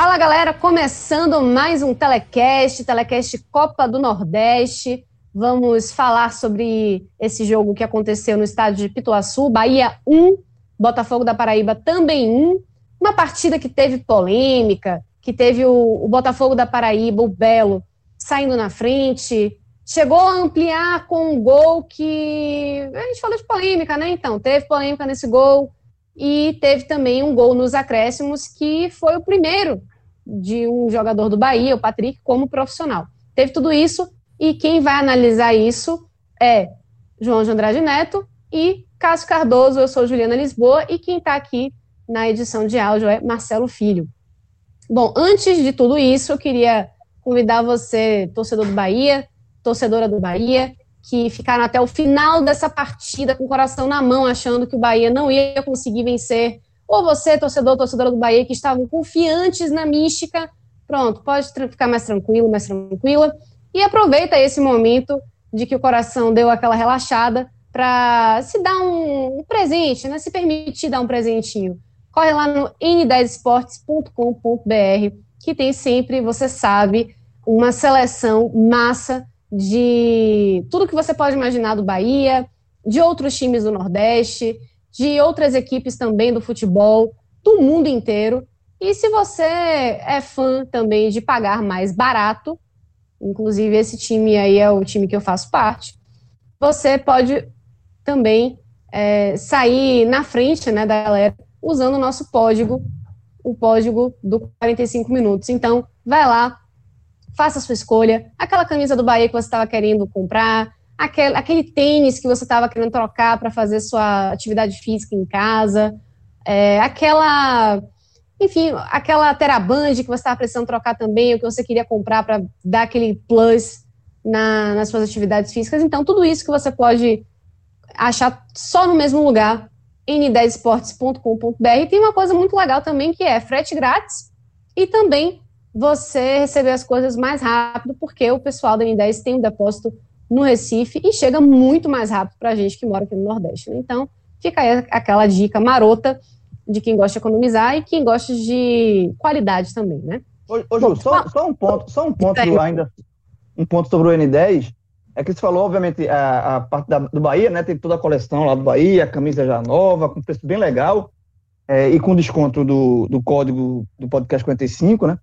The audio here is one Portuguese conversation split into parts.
Fala galera, começando mais um Telecast, Telecast Copa do Nordeste. Vamos falar sobre esse jogo que aconteceu no estádio de Pituaçu, Bahia 1, Botafogo da Paraíba também 1. Uma partida que teve polêmica, que teve o, o Botafogo da Paraíba, o Belo, saindo na frente, chegou a ampliar com um gol que. A gente falou de polêmica, né? Então, teve polêmica nesse gol. E teve também um gol nos acréscimos, que foi o primeiro de um jogador do Bahia, o Patrick, como profissional. Teve tudo isso, e quem vai analisar isso é João de Andrade Neto e Cássio Cardoso. Eu sou Juliana Lisboa, e quem está aqui na edição de áudio é Marcelo Filho. Bom, antes de tudo isso, eu queria convidar você, torcedor do Bahia, torcedora do Bahia, que ficaram até o final dessa partida com o coração na mão, achando que o Bahia não ia conseguir vencer. Ou você, torcedor, torcedora do Bahia, que estavam confiantes na mística, pronto, pode ficar mais tranquilo, mais tranquila. E aproveita esse momento de que o coração deu aquela relaxada para se dar um, presente, né? se permitir dar um presentinho. Corre lá no n10esportes.com.br, que tem sempre, você sabe, uma seleção massa de tudo que você pode imaginar do Bahia, de outros times do Nordeste, de outras equipes também do futebol, do mundo inteiro. E se você é fã também de pagar mais barato, inclusive esse time aí é o time que eu faço parte, você pode também é, sair na frente né, da galera usando o nosso código, o código do 45 minutos. Então, vai lá, faça a sua escolha. Aquela camisa do Bahia que você estava querendo comprar, aquele, aquele tênis que você estava querendo trocar para fazer sua atividade física em casa, é, aquela, enfim, aquela Teraband que você estava precisando trocar também, o que você queria comprar para dar aquele plus na, nas suas atividades físicas. Então, tudo isso que você pode achar só no mesmo lugar, n10esportes.com.br. Tem uma coisa muito legal também que é frete grátis e também você receber as coisas mais rápido, porque o pessoal da N10 tem um depósito no Recife e chega muito mais rápido para a gente que mora aqui no Nordeste. Né? Então, fica aí aquela dica marota de quem gosta de economizar e quem gosta de qualidade também, né? Ô, ô Ju, só, só, um ponto, só um ponto ainda, um ponto sobre o N10, é que você falou, obviamente, a, a parte da, do Bahia, né? Tem toda a coleção lá do Bahia, camisa já nova, com preço bem legal, é, e com desconto do, do código do podcast 45, né?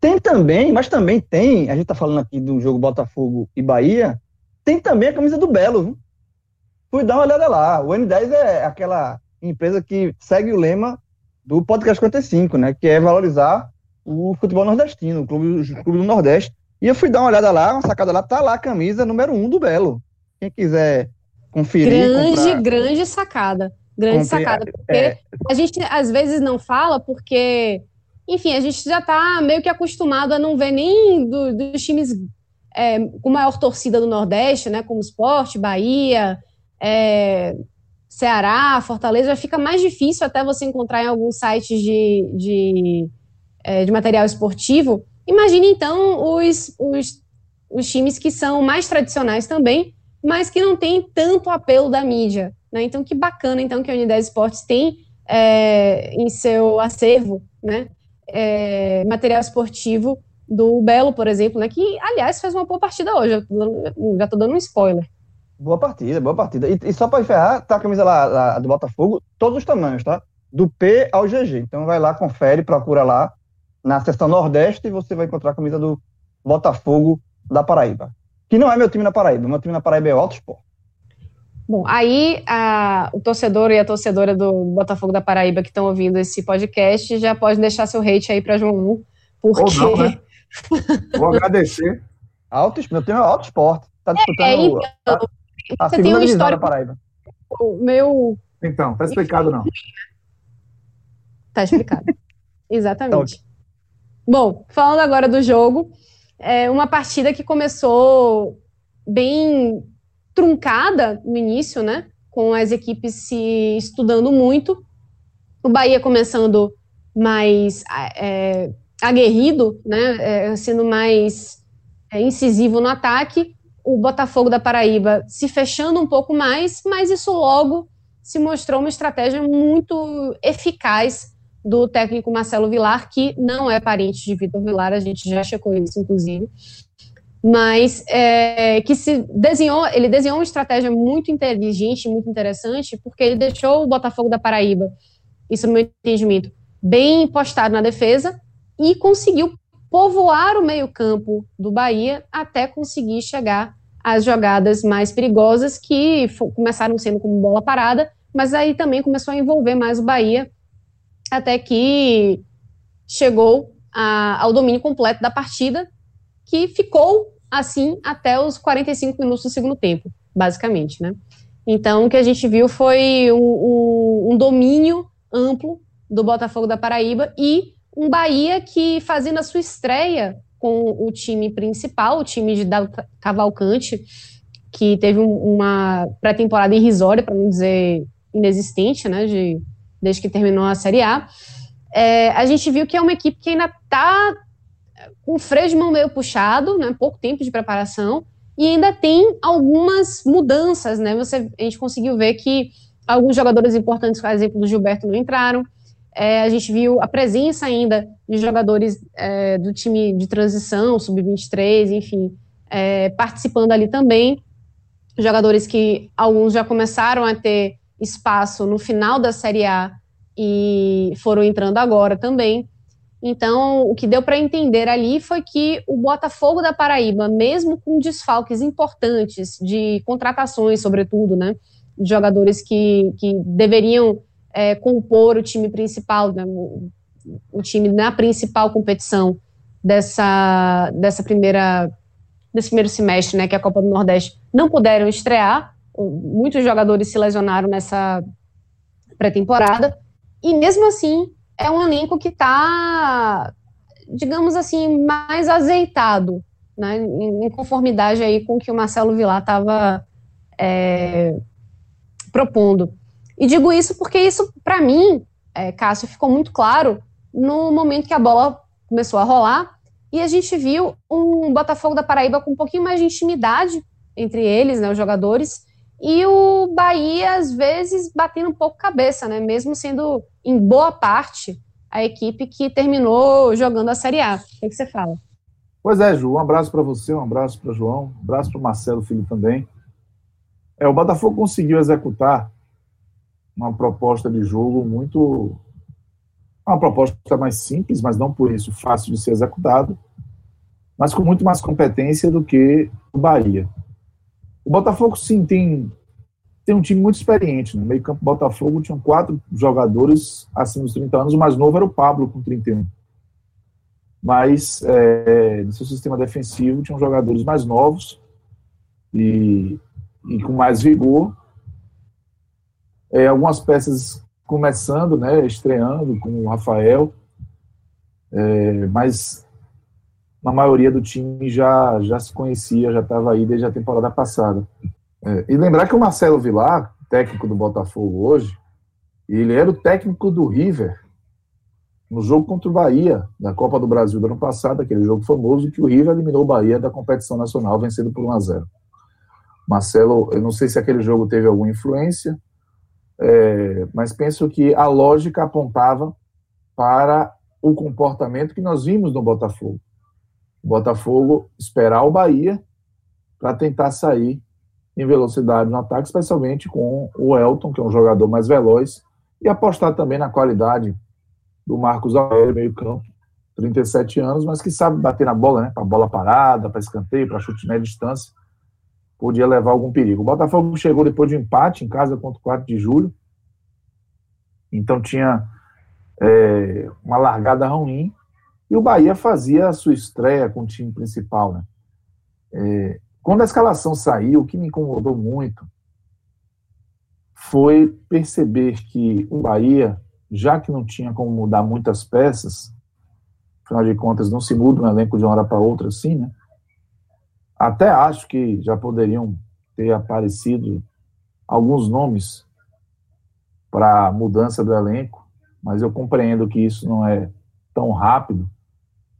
Tem também, mas também tem, a gente está falando aqui do jogo Botafogo e Bahia, tem também a camisa do Belo, viu? Fui dar uma olhada lá. O N10 é aquela empresa que segue o lema do Podcast 55, né? Que é valorizar o futebol nordestino, o clube, do Nordeste. E eu fui dar uma olhada lá, uma sacada lá, tá lá a camisa número um do Belo. Quem quiser conferir. Grande, comprar... grande sacada. Grande Compre... sacada. Porque é... a gente às vezes não fala porque enfim, a gente já está meio que acostumado a não ver nem do, dos times é, com maior torcida do Nordeste, né, como Esporte, Bahia, é, Ceará, Fortaleza, fica mais difícil até você encontrar em alguns sites de, de, é, de material esportivo. Imagine, então, os, os, os times que são mais tradicionais também, mas que não têm tanto apelo da mídia. Né? Então, que bacana, então, que a Unidade Esportes tem é, em seu acervo, né? é, material esportivo do Belo, por exemplo, né, que, aliás, fez uma boa partida hoje. já estou dando um spoiler. Boa partida, boa partida. E, e só para encerrar, tá a camisa lá, lá, do Botafogo, todos os tamanhos, tá? Do P ao GG. Então vai lá, confere, procura lá na seção Nordeste e você vai encontrar a camisa do Botafogo da Paraíba. Que não é meu time na Paraíba, meu time na Paraíba é o Alto Sport. Bom, aí a, o torcedor e a torcedora do Botafogo da Paraíba que estão ouvindo esse podcast já pode deixar seu hate aí para João porque. Ou não, né? Vou agradecer. Alto, meu time é alto esporte. Está disputando é, então, a, a segunda divisão da Paraíba. O meu. Então, tá explicado não. Tá explicado. Exatamente. Tá Bom, falando agora do jogo, é uma partida que começou bem truncada no início, né? Com as equipes se estudando muito. O Bahia começando mais é, aguerrido, né? É, sendo mais é, incisivo no ataque. O Botafogo da Paraíba se fechando um pouco mais, mas isso logo se mostrou uma estratégia muito eficaz do técnico Marcelo Vilar, que não é parente de Vitor Vilar, a gente já checou isso, inclusive mas é, que se desenhou, ele desenhou uma estratégia muito inteligente, muito interessante, porque ele deixou o Botafogo da Paraíba, isso no meu entendimento, bem postado na defesa e conseguiu povoar o meio-campo do Bahia até conseguir chegar às jogadas mais perigosas que começaram sendo como bola parada, mas aí também começou a envolver mais o Bahia até que chegou a, ao domínio completo da partida que ficou assim até os 45 minutos do segundo tempo, basicamente, né? Então, o que a gente viu foi um, um, um domínio amplo do Botafogo da Paraíba e um Bahia que, fazendo a sua estreia com o time principal, o time de Cavalcante, que teve uma pré-temporada irrisória, para não dizer inexistente, né, de, desde que terminou a Série A, é, a gente viu que é uma equipe que ainda está com o freio de mão meio puxado, né, pouco tempo de preparação, e ainda tem algumas mudanças, né? Você, a gente conseguiu ver que alguns jogadores importantes, por exemplo, do Gilberto, não entraram. É, a gente viu a presença ainda de jogadores é, do time de transição, sub-23, enfim, é, participando ali também. Jogadores que alguns já começaram a ter espaço no final da Série A e foram entrando agora também. Então, o que deu para entender ali foi que o Botafogo da Paraíba, mesmo com desfalques importantes de contratações, sobretudo, né, de jogadores que, que deveriam é, compor o time principal, né, o, o, time na principal competição dessa, dessa primeira desse primeiro semestre, né, que é a Copa do Nordeste, não puderam estrear. Muitos jogadores se lesionaram nessa pré-temporada e mesmo assim é um elenco que está, digamos assim, mais azeitado, né, em conformidade aí com o que o Marcelo Vilar estava é, propondo. E digo isso porque isso, para mim, é, Cássio, ficou muito claro no momento que a bola começou a rolar e a gente viu um Botafogo da Paraíba com um pouquinho mais de intimidade entre eles, né, os jogadores, e o Bahia, às vezes, batendo um pouco cabeça, né? Mesmo sendo, em boa parte, a equipe que terminou jogando a Série A. O que, que você fala? Pois é, Ju, um abraço para você, um abraço para João, um abraço para Marcelo Filho também. É, o Botafogo conseguiu executar uma proposta de jogo muito. Uma proposta mais simples, mas não por isso fácil de ser executado, mas com muito mais competência do que o Bahia. O Botafogo, sim, tem, tem um time muito experiente. No meio-campo Botafogo tinham quatro jogadores acima dos 30 anos. O mais novo era o Pablo, com 31. Mas é, no seu sistema defensivo tinham jogadores mais novos e, e com mais vigor. É, algumas peças começando, né, estreando, com o Rafael. É, mas a maioria do time já, já se conhecia, já estava aí desde a temporada passada. É, e lembrar que o Marcelo Vilar, técnico do Botafogo hoje, ele era o técnico do River no jogo contra o Bahia, na Copa do Brasil do ano passado, aquele jogo famoso que o River eliminou o Bahia da competição nacional, vencendo por 1 a 0 Marcelo, eu não sei se aquele jogo teve alguma influência, é, mas penso que a lógica apontava para o comportamento que nós vimos no Botafogo. O Botafogo esperar o Bahia para tentar sair em velocidade no ataque, especialmente com o Elton, que é um jogador mais veloz, e apostar também na qualidade do Marcos Aurélio, meio campo, 37 anos, mas que sabe bater na bola, né, para bola parada, para escanteio, para chute média distância. Podia levar algum perigo. O Botafogo chegou depois de um empate em casa contra o 4 de julho, então tinha é, uma largada ruim, e o Bahia fazia a sua estreia com o time principal. Né? É, quando a escalação saiu, o que me incomodou muito foi perceber que o Bahia, já que não tinha como mudar muitas peças, afinal de contas não se muda um elenco de uma hora para outra assim, né? Até acho que já poderiam ter aparecido alguns nomes para mudança do elenco, mas eu compreendo que isso não é tão rápido,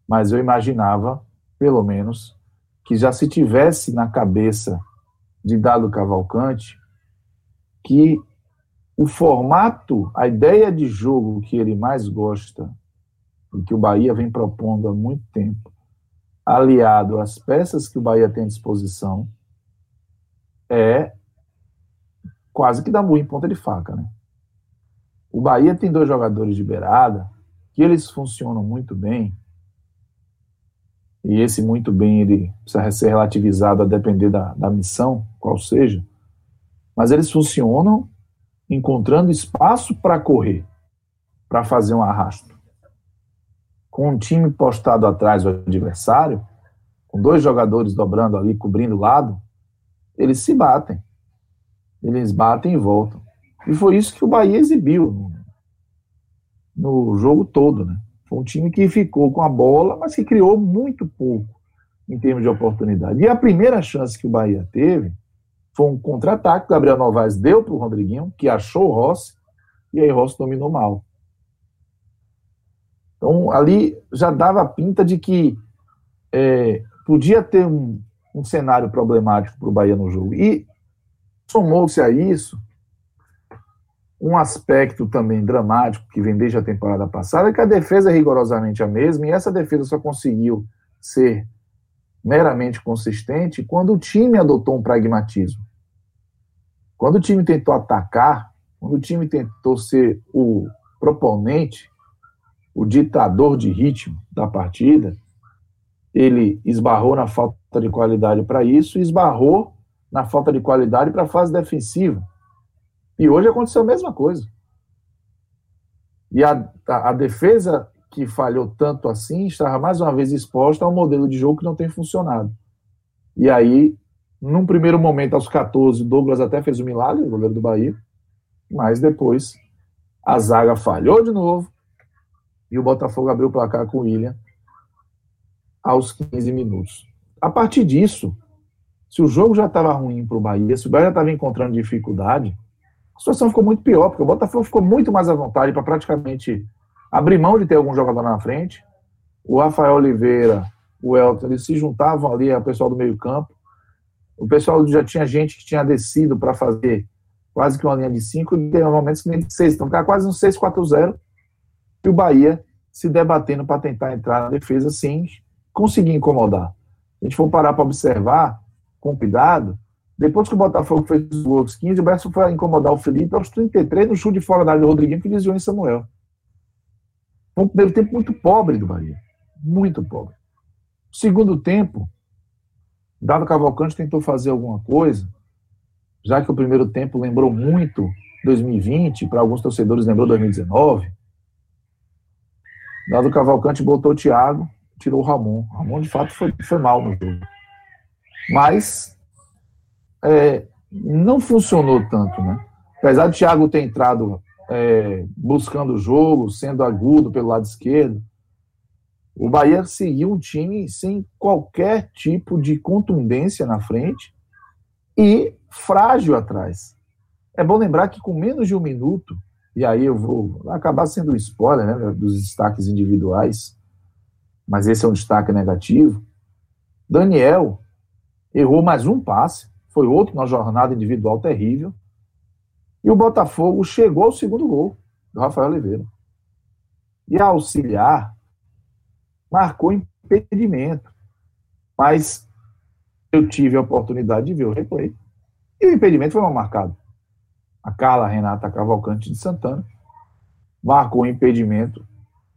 mas eu imaginava, pelo menos, que já se tivesse na cabeça de Dado Cavalcante que o formato, a ideia de jogo que ele mais gosta e que o Bahia vem propondo há muito tempo, aliado às peças que o Bahia tem à disposição, é quase que dá muito em ponta de faca, né? O Bahia tem dois jogadores de beirada que eles funcionam muito bem, e esse muito bem ele precisa ser relativizado a depender da, da missão, qual seja, mas eles funcionam encontrando espaço para correr, para fazer um arrasto. Com um time postado atrás do adversário, com dois jogadores dobrando ali, cobrindo o lado, eles se batem. Eles batem e voltam. E foi isso que o Bahia exibiu no, jogo todo, né? Foi um time que ficou com a bola, mas que criou muito pouco em termos de oportunidade. E a primeira chance que o Bahia teve foi um contra-ataque que Gabriel Novaes deu para o Rodriguinho, que achou o Rossi, e aí Rossi dominou mal. Então, ali já dava pinta de que é, podia ter um, um cenário problemático para o Bahia no jogo. E somou-se a isso um aspecto também dramático que vem desde a temporada passada, é que a defesa é rigorosamente a mesma, e essa defesa só conseguiu ser meramente consistente quando o time adotou um pragmatismo. Quando o time tentou atacar, quando o time tentou ser o proponente, o ditador de ritmo da partida, ele esbarrou na falta de qualidade para isso e esbarrou na falta de qualidade para a fase defensiva. E hoje aconteceu a mesma coisa. E a, a, a, defesa que falhou tanto assim estava mais uma vez exposta a um modelo de jogo que não tem funcionado. E aí, num primeiro momento, aos 14, Douglas até fez um milagre, o goleiro do Bahia, mas depois a zaga falhou de novo e o Botafogo abriu o placar com o William aos 15 minutos. A partir disso, se o jogo já estava ruim para o Bahia, se o Bahia já estava encontrando dificuldade, a situação ficou muito pior, porque o Botafogo ficou muito mais à vontade para praticamente abrir mão de ter algum jogador na frente. O Rafael Oliveira, o Elton, eles se juntavam ali ao pessoal do meio-campo. O pessoal já tinha gente que tinha descido para fazer quase que uma linha de 5 e tem momentos que nem de 6. Então, ficava quase um 6-4-0. E o Bahia se debatendo para tentar entrar na defesa sem conseguir incomodar. Se a gente for parar para observar com cuidado, depois que o Botafogo fez os gols 15, o Berço foi incomodar o Felipe aos 33 no chute de fora da área do Rodriguinho que desviou em Samuel. Foi um primeiro tempo muito pobre do Bahia. Muito pobre. Segundo tempo, Dado Cavalcante tentou fazer alguma coisa, já que o primeiro tempo lembrou muito 2020, para alguns torcedores lembrou 2019. Dado Cavalcante botou o Thiago, tirou o Ramon. O Ramon, de fato, foi, foi mal no jogo. Mas é, não funcionou tanto, né? Apesar de Thiago ter entrado é, buscando o jogo, sendo agudo pelo lado esquerdo, o Bahia seguiu um time sem qualquer tipo de contundência na frente e frágil atrás. É bom lembrar que com menos de um minuto, e aí eu vou acabar sendo um spoiler né, dos destaques individuais, mas esse é um destaque negativo. Daniel errou mais um passe, foi outro na jornada individual terrível. E o Botafogo chegou ao segundo gol do Rafael Oliveira. E a auxiliar marcou impedimento. Mas eu tive a oportunidade de ver o replay. E o impedimento foi mal marcado. A Carla Renata Cavalcante de Santana marcou um impedimento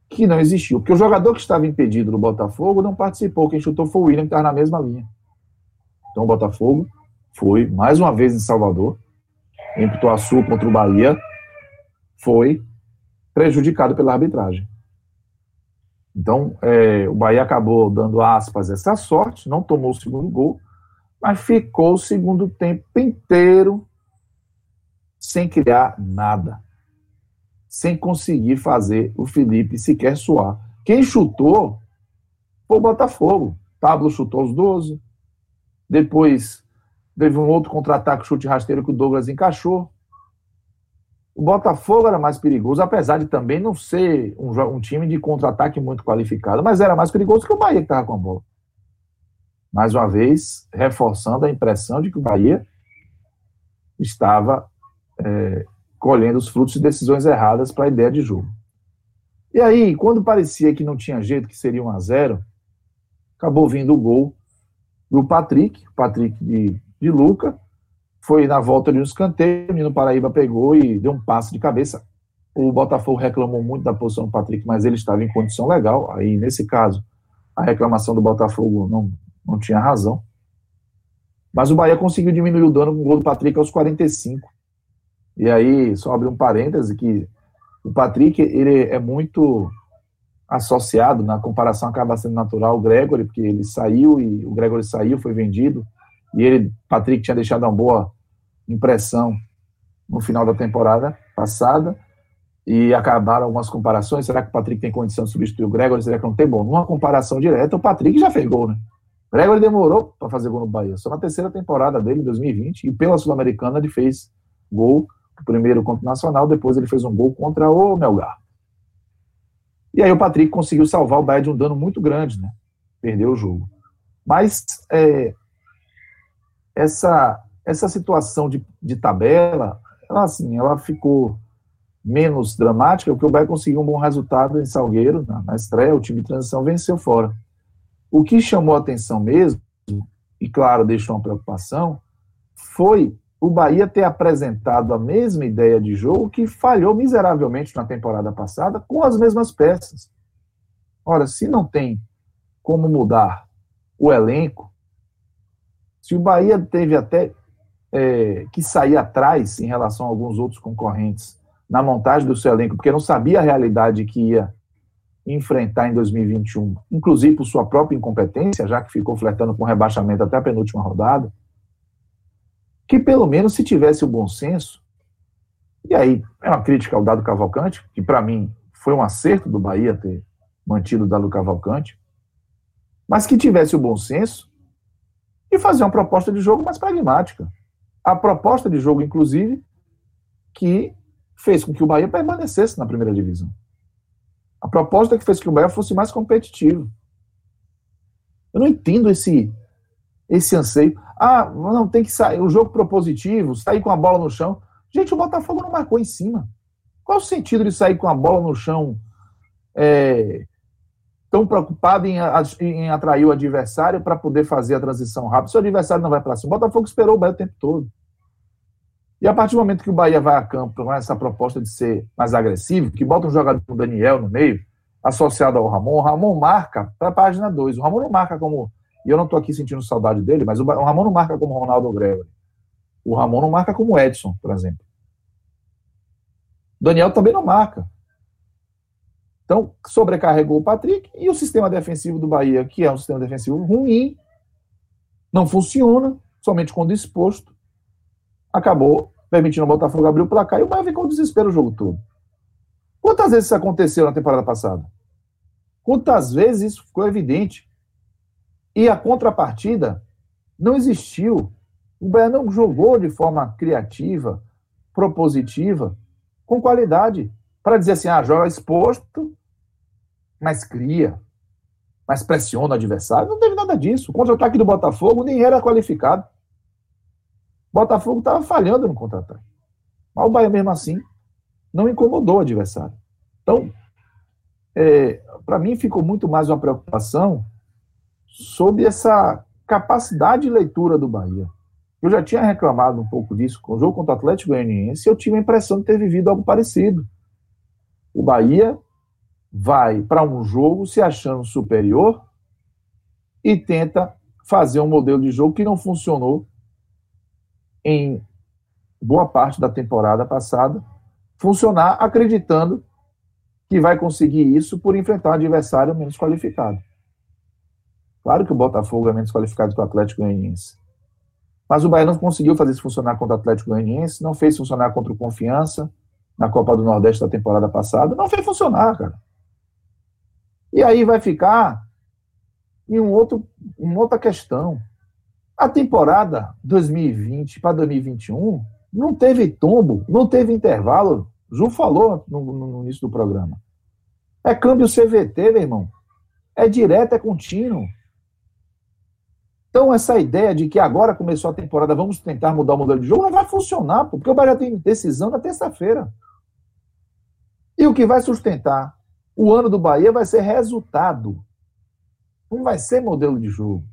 que não existiu. Porque o jogador que estava impedido no Botafogo não participou. Quem chutou foi o William, que estava na mesma linha. Então o Botafogo foi mais uma vez em Salvador, em Pituaçu contra o Bahia, foi prejudicado pela arbitragem. Então, é, o Bahia acabou dando aspas essa sorte, não tomou o segundo gol, mas ficou o segundo tempo inteiro sem criar nada, sem conseguir fazer o Felipe sequer suar. Quem chutou foi o Botafogo. Pablo chutou os 12, depois teve um outro contra-ataque, chute rasteiro que o Douglas encaixou. O Botafogo era mais perigoso, apesar de também não ser um, um time de contra-ataque muito qualificado, mas era mais perigoso que o Bahia que estava com a bola. Mais uma vez, reforçando a impressão de que o Bahia estava é, colhendo os frutos de decisões erradas para a ideia de jogo. E aí, quando parecia que não tinha jeito, que seria 1 a 0 acabou vindo o gol do Patrick, Patrick de, de Luca, foi na volta de um escanteio, o menino Paraíba pegou e deu um passe de cabeça. O Botafogo reclamou muito da posição do Patrick, mas ele estava em condição legal. Aí, nesse caso, a reclamação do Botafogo não, não tinha razão. Mas o Bahia conseguiu diminuir o dano com o gol do Patrick aos 45. E aí, só abrir um parêntese, que o Patrick, ele é muito associado, na comparação acaba sendo natural, o Gregory, porque ele saiu e o Gregory saiu, foi vendido, e ele, Patrick, tinha deixado uma boa impressão no final da temporada passada, e acabaram algumas comparações. Será que o Patrick tem condição de substituir o Gregory? Será que não tem? Bom, numa comparação direta, o Patrick já fez gol, né? O Gregory demorou para fazer gol no Bahia. Só na terceira temporada dele, em 2020, e pela Sul-Americana ele fez gol, primeiro contra o Nacional, depois ele fez um gol contra o Melgar. E aí o Patrick conseguiu salvar o Bahia de um dano muito grande, né? Perdeu o jogo. Mas é, essa, essa situação de, de tabela, ela, assim, ela ficou menos dramática, porque o Bahia conseguiu um bom resultado em Salgueiro, na, na estreia, o time de transição venceu fora. O que chamou a atenção mesmo, e claro, deixou uma preocupação, foi o Bahia ter apresentado a mesma ideia de jogo que falhou miseravelmente na temporada passada com as mesmas peças. Ora, se não tem como mudar o elenco, se o Bahia teve até é, que sair atrás em relação a alguns outros concorrentes na montagem do seu elenco, porque não sabia a realidade que ia enfrentar em 2021, inclusive por sua própria incompetência, já que ficou flertando com rebaixamento até a penúltima rodada, que pelo menos se tivesse o bom senso, e aí é uma crítica ao Dado Cavalcante, que para mim foi um acerto do Bahia ter mantido o Dado Cavalcante, mas que tivesse o bom senso e fazer uma proposta de jogo mais pragmática. A proposta de jogo, inclusive, que fez com que o Bahia permanecesse na primeira divisão. A proposta que fez com que o Bahia fosse mais competitivo. Eu não entendo esse esse anseio. Ah, não tem que sair, o jogo propositivo, sair com a bola no chão. Gente, o Botafogo não marcou em cima. Qual o sentido de sair com a bola no chão é, tão preocupado em, em atrair o adversário para poder fazer a transição rápida. Se o adversário não vai para cima, o Botafogo esperou o Bahia o tempo todo. E a partir do momento que o Bahia vai a campo com essa proposta de ser mais agressivo, que bota um jogador como Daniel no meio, associado ao Ramon, o Ramon marca para a página 2. O Ramon não marca como. E eu não estou aqui sentindo saudade dele, mas o Ramon não marca como Ronaldo Gregory. O Ramon não marca como Edson, por exemplo. Daniel também não marca. Então, sobrecarregou o Patrick e o sistema defensivo do Bahia, que é um sistema defensivo ruim, não funciona, somente quando exposto, acabou permitindo o Botafogo abrir o placar e o Bahia ficou desespero o jogo todo. Quantas vezes isso aconteceu na temporada passada? Quantas vezes isso ficou evidente? E a contrapartida não existiu. O Bahia não jogou de forma criativa, propositiva, com qualidade, para dizer assim, ah, joga exposto, mas cria, mas pressiona o adversário. Não teve nada disso. O contra-ataque do Botafogo nem era qualificado. O Botafogo estava falhando no contra-ataque. Mas o Bahia, mesmo assim, não incomodou o adversário. Então, é, para mim, ficou muito mais uma preocupação sobre essa capacidade de leitura do Bahia. Eu já tinha reclamado um pouco disso com o jogo contra o Atlético Goianiense eu tive a impressão de ter vivido algo parecido. O Bahia vai para um jogo se achando superior e tenta fazer um modelo de jogo que não funcionou em boa parte da temporada passada, funcionar acreditando que vai conseguir isso por enfrentar um adversário menos qualificado. Claro que o Botafogo é menos qualificado que o Atlético Goianiense. Mas o Bahia não conseguiu fazer isso funcionar contra o Atlético Goianiense, não fez funcionar contra o Confiança na Copa do Nordeste da temporada passada, não fez funcionar, cara. E aí vai ficar em um outro, uma outra questão. A temporada 2020 para 2021 não teve tombo, não teve intervalo. Ju falou no, no início do programa. É câmbio CVT, meu irmão. É direto, é contínuo. Então, essa ideia de que agora começou a temporada, vamos tentar mudar o modelo de jogo, não vai funcionar, porque o Bahia tem decisão na terça-feira. E o que vai sustentar o ano do Bahia vai ser resultado. Não vai ser modelo de jogo.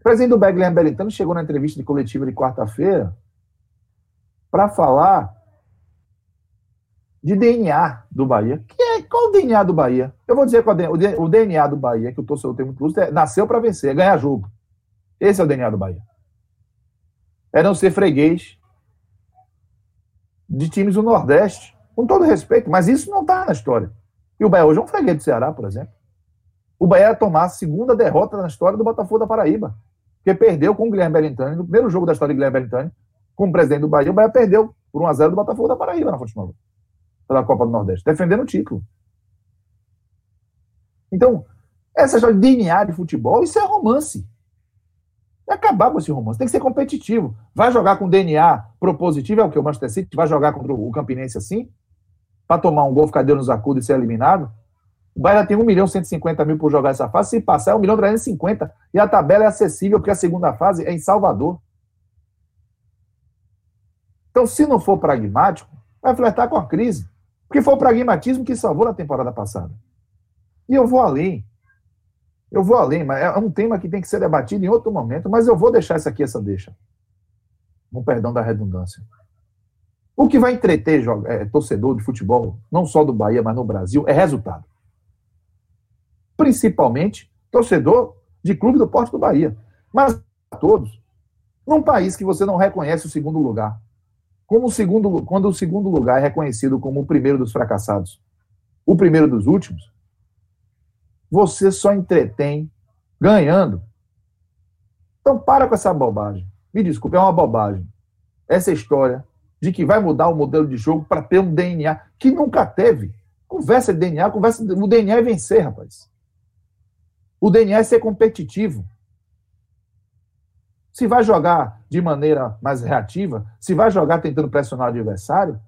O presidente do BEG, Guilherme chegou na entrevista de coletiva de quarta-feira para falar de DNA do Bahia. Que é, qual o DNA do Bahia? Eu vou dizer qual é o DNA do Bahia, que o torcedor tem muito lúcido, é nasceu para vencer, é ganhar jogo. Esse é o DNA do Bahia. É não ser freguês de times do Nordeste, com todo respeito, mas isso não está na história. E o Bahia hoje é um freguês do Ceará, por exemplo. O Bahia ia tomar a segunda derrota na história do Botafogo da Paraíba, que perdeu com o Guilherme Bellintani, no primeiro jogo da história de Guilherme Bellintani, como presidente do Bahia, o Bahia perdeu por 1x0 do Botafogo da Paraíba na Fonte Nova pela Copa do Nordeste, defendendo o título. Então, essa história de DNA de futebol, isso é romance. Vai acabar com esse romance. Tem que ser competitivo. Vai jogar com DNA propositivo, é o que o Manchester City vai jogar contra o Campinense assim? Para tomar um gol, ficar deu nos acuda e ser eliminado? O Bahia tem 1 milhão e 150 mil por jogar essa fase. Se passar, é 1 milhão e 350. E a tabela é acessível, porque a segunda fase é em Salvador. Então, se não for pragmático, vai flertar com a crise. Porque foi o pragmatismo que salvou na temporada passada. E eu vou além. Eu vou além, mas é um tema que tem que ser debatido em outro momento, mas eu vou deixar essa aqui, essa deixa. Com perdão da redundância. O que vai entreter é, torcedor de futebol, não só do Bahia, mas no Brasil, é resultado. Principalmente torcedor de clube do Porto do Bahia. Mas a todos. Num país que você não reconhece o segundo lugar, como o segundo, quando o segundo lugar é reconhecido como o primeiro dos fracassados, o primeiro dos últimos, você só entretém ganhando. Então para com essa bobagem. Me desculpe, é uma bobagem. Essa história de que vai mudar o modelo de jogo para ter um DNA que nunca teve. Conversa de DNA, conversa. O DNA é vencer, rapaz. O DNA é ser competitivo. Se vai jogar de maneira mais reativa, se vai jogar tentando pressionar o adversário,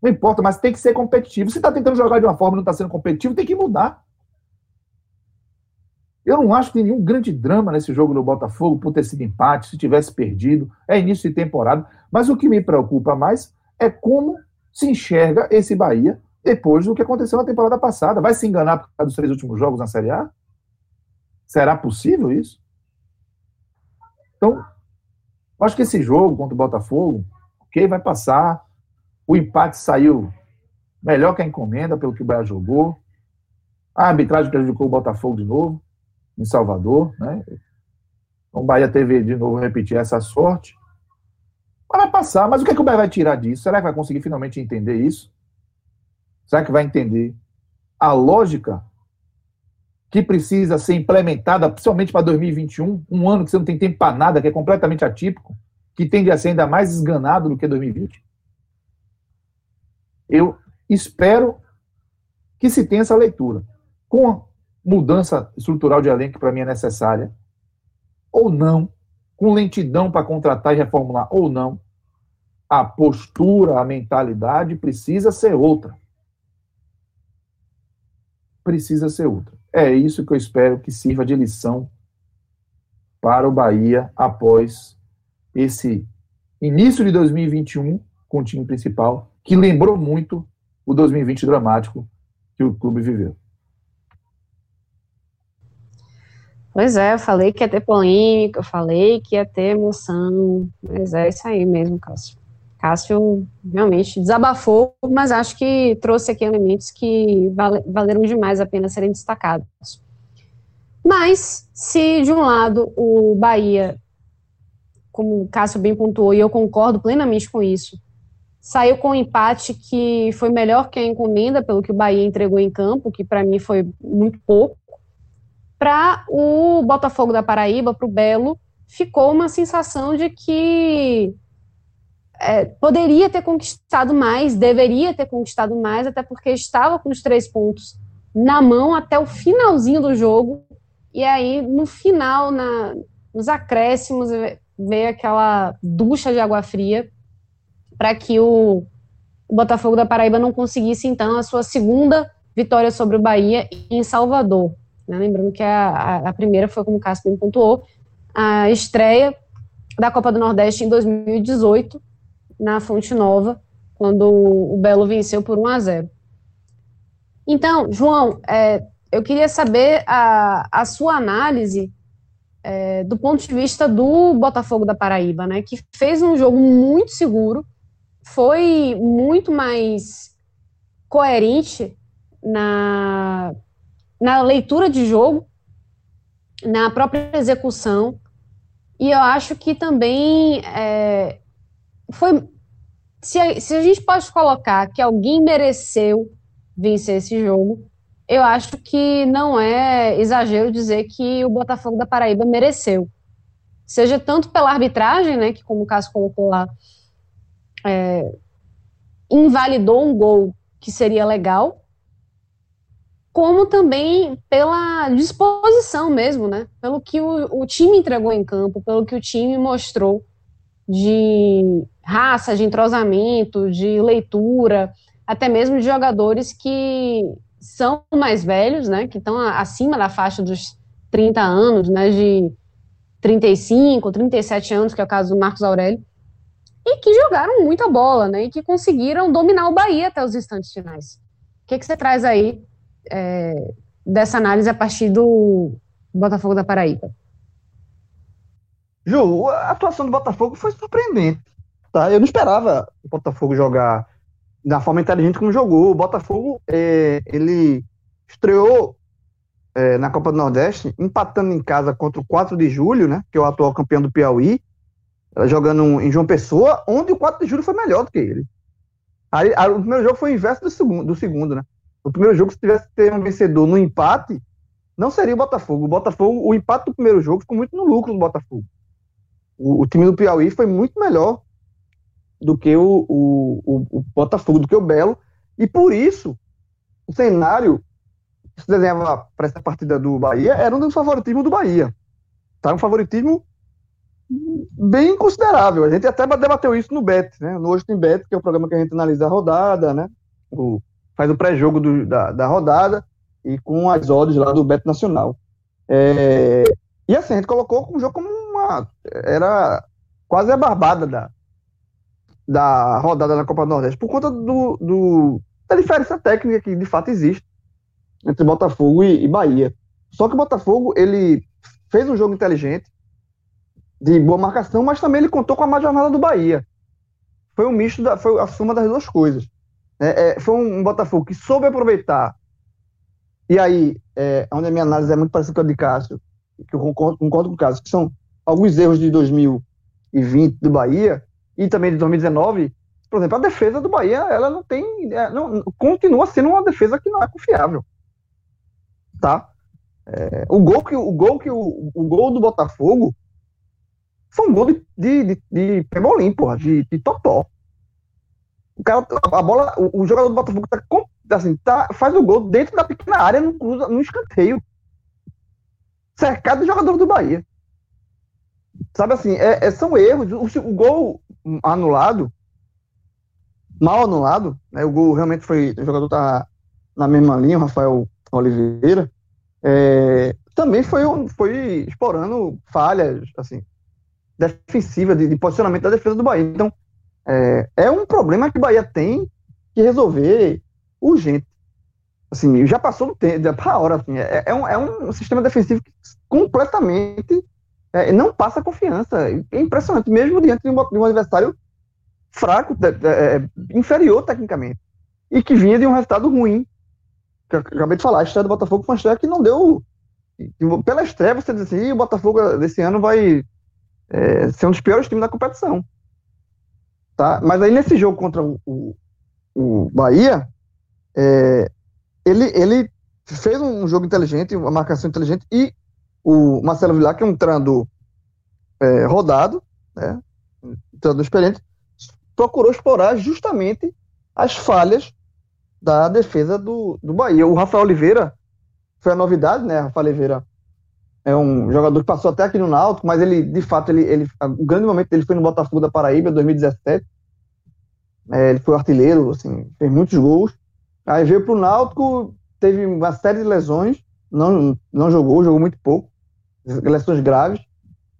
não importa, mas tem que ser competitivo. Se está tentando jogar de uma forma e não está sendo competitivo, tem que mudar. Eu não acho que tem nenhum grande drama nesse jogo do Botafogo por ter sido empate, se tivesse perdido, é início de temporada. Mas o que me preocupa mais é como se enxerga esse Bahia depois do que aconteceu na temporada passada. Vai se enganar por causa dos três últimos jogos na Série A? Será possível isso? Então, acho que esse jogo contra o Botafogo, ok, vai passar. O empate saiu melhor que a encomenda, pelo que o Bahia jogou. A arbitragem prejudicou o Botafogo de novo, em Salvador, né? Então, o Bahia teve de novo repetir essa sorte. Mas vai passar. Mas o que, é que o Bahia vai tirar disso? Será que vai conseguir finalmente entender isso? Será que vai entender a lógica que precisa ser implementada, principalmente para 2021, um ano que você não tem tempo para nada, que é completamente atípico, que tende a ser ainda mais esganado do que 2020? Eu espero que se tenha essa leitura. Com a mudança estrutural de elenco que para mim é necessária, ou não, com lentidão para contratar e reformular, ou não, a postura, a mentalidade precisa ser outra. Precisa ser outra. É isso que eu espero que sirva de lição para o Bahia após esse início de 2021 com o time principal, que lembrou muito o 2020 dramático que o clube viveu. Pois é, eu falei que ia ter polêmica, eu falei que ia ter emoção, mas é isso aí mesmo, Cássio. Cássio realmente desabafou, mas acho que trouxe aqui elementos que valeram demais a pena serem destacados. Mas, se de um lado o Bahia como o Cássio bem pontuou, e eu concordo plenamente com isso, saiu com um empate que foi melhor que a encomenda, pelo que o Bahia entregou em campo, que para mim foi muito pouco. Para o Botafogo da Paraíba, para o Belo, ficou uma sensação de que é, poderia ter conquistado mais, deveria ter conquistado mais, até porque estava com os três pontos na mão até o finalzinho do jogo. E aí, no final, na, nos acréscimos, veio aquela ducha de água fria para que o, o Botafogo da Paraíba não conseguisse, então, a sua segunda vitória sobre o Bahia em Salvador. Né? Lembrando que a, a, primeira foi, como o Cássio pontuou, a estreia da Copa do Nordeste em 2018, na Fonte Nova, quando o Belo venceu por 1 a 0. Então, João, é, eu queria saber a, a sua análise é, do ponto de vista do Botafogo da Paraíba, né, que fez um jogo muito seguro, foi muito mais coerente na, na leitura de jogo, na própria execução, e eu acho que também é, foi. Se a, se a gente pode colocar que alguém mereceu vencer esse jogo, eu acho que não é exagero dizer que o Botafogo da Paraíba mereceu. Seja tanto pela arbitragem, né, que como o Cássio colocou lá, é, invalidou um gol que seria legal, como também pela disposição mesmo, né? Pelo que o, o, time entregou em campo, pelo que o time mostrou de raça, de entrosamento, de leitura, até mesmo de jogadores que são mais velhos, né? Que estão acima da faixa dos 30 anos, né? De 35, 37 anos, que é o caso do Marcos Aurélio e que jogaram muita bola, né? E que conseguiram dominar o Bahia até os instantes finais. O que, que você traz aí é, dessa análise a partir do Botafogo da Paraíba? Ju, a atuação do Botafogo foi surpreendente. Tá? Eu não esperava o Botafogo jogar da forma inteligente como jogou. O Botafogo, é, ele estreou é, na Copa do Nordeste, empatando em casa contra o 4 de julho, né, que é o atual campeão do Piauí, jogando em João Pessoa, onde o 4 de julho foi melhor do que ele. Aí, aí, o primeiro jogo foi o inverso do segundo, do segundo, né? O primeiro jogo, se tivesse ter um vencedor no empate, não seria o Botafogo. O Botafogo, o empate do primeiro jogo ficou muito no lucro do Botafogo. O, o time do Piauí foi muito melhor do que o, o, o, Botafogo, do que o Belo, e por isso o cenário que se desenhava para essa partida do Bahia era um dos favoritismos do Bahia. Tá? Um favoritismo bem considerável. A gente até debateu isso no Bet, né? No Hoje Tem Bet, que é o programa que a gente analisa a rodada, né? O, faz o pré-jogo da, da rodada e com as odds lá do Bet Nacional. É, e assim, a gente colocou o jogo como uma. Era quase a barbada da, da rodada da Copa do Nordeste, por conta do, do, da diferença técnica que de fato existe entre Botafogo e, e Bahia. Só que o Botafogo, ele fez um jogo inteligente, de boa marcação, mas também ele contou com a má jornada do Bahia. Foi um misto, da, foi a soma das duas coisas. É, é, foi um, um, Botafogo que soube aproveitar. E aí, é, onde a minha análise é muito parecida com a de Cássio, que eu concordo, concordo com o Cássio, que são alguns erros de 2020 do Bahia e também de 2019. Por exemplo, a defesa do Bahia, ela não tem. É, não, continua sendo uma defesa que não é confiável. Tá? É, o gol que, o, gol que o, o gol do Botafogo foi um gol de, de, de, de pebolim, porra, de, de totó. O cara, a bola, o, o jogador do Botafogo tá, assim, tá, faz o gol dentro da pequena área, no, no escanteio. Cercado de jogador do Bahia. Sabe assim, é, é, são erros. O, o, gol anulado, mal anulado, né, o gol realmente foi. O jogador tá na mesma linha, o Rafael Oliveira. É, também foi, foi explorando falhas, assim, defensiva, de, de, posicionamento da defesa do Bahia. Então, é, é um problema que o Bahia tem que resolver urgente. Assim, já passou do tempo, para a hora. Assim, é, é, um, é um sistema defensivo completamente é, não passa confiança. É impressionante, mesmo diante de um, de um adversário fraco, é, inferior tecnicamente, e que vinha de um resultado ruim. Que eu acabei de falar, a estreia do Botafogo foi uma estreia que não deu. Pela estreia, você diz assim, o Botafogo desse ano vai é, ser um dos piores times da competição. Tá? Mas aí nesse jogo contra o, o, o Bahia, é, ele, ele fez um jogo inteligente, uma marcação inteligente, e o Marcelo Vilar, que é um treinador é, rodado, né, um experiente, procurou explorar justamente as falhas da defesa do, do Bahia. O Rafael Oliveira foi a novidade, né? Rafael Oliveira é um jogador que passou até aqui no Náutico, mas ele, de fato, ele, ele, o grande momento dele foi no Botafogo da Paraíba, 2017. É, ele foi artilheiro, assim, fez muitos gols. Aí veio para o Náutico, teve uma série de lesões, não, não jogou, jogou muito pouco, lesões graves.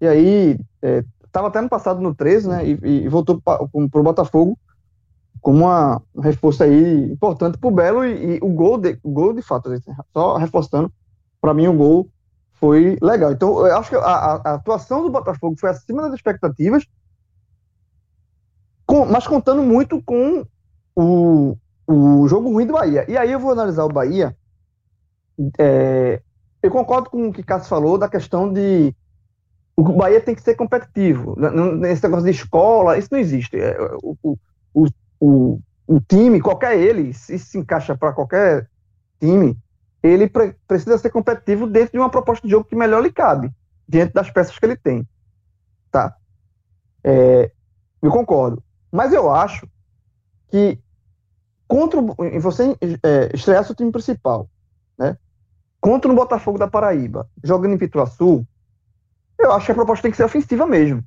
E aí, estava é, até no passado no 13, né? E, e voltou para o Botafogo como uma, um reforço aí importante para o Belo e, e, o gol de, o gol de fato, só reforçando, para mim o gol foi legal. Então, eu acho que a, a, atuação do Botafogo foi acima das expectativas, com, mas contando muito com o, o jogo ruim do Bahia. E aí eu vou analisar o Bahia. É, eu concordo com o que Cássio falou da questão de o Bahia tem que ser competitivo. Esse negócio de escola, isso não existe. É, o, o, o, o time, qualquer ele, se se encaixa para qualquer time, ele pre precisa ser competitivo dentro de uma proposta de jogo que melhor lhe cabe, dentro das peças que ele tem. Tá? É, eu concordo. Mas eu acho que contra o, você é, seu time principal, né? Contra o Botafogo da Paraíba, jogando em Pituaçu, eu acho que a proposta tem que ser ofensiva mesmo.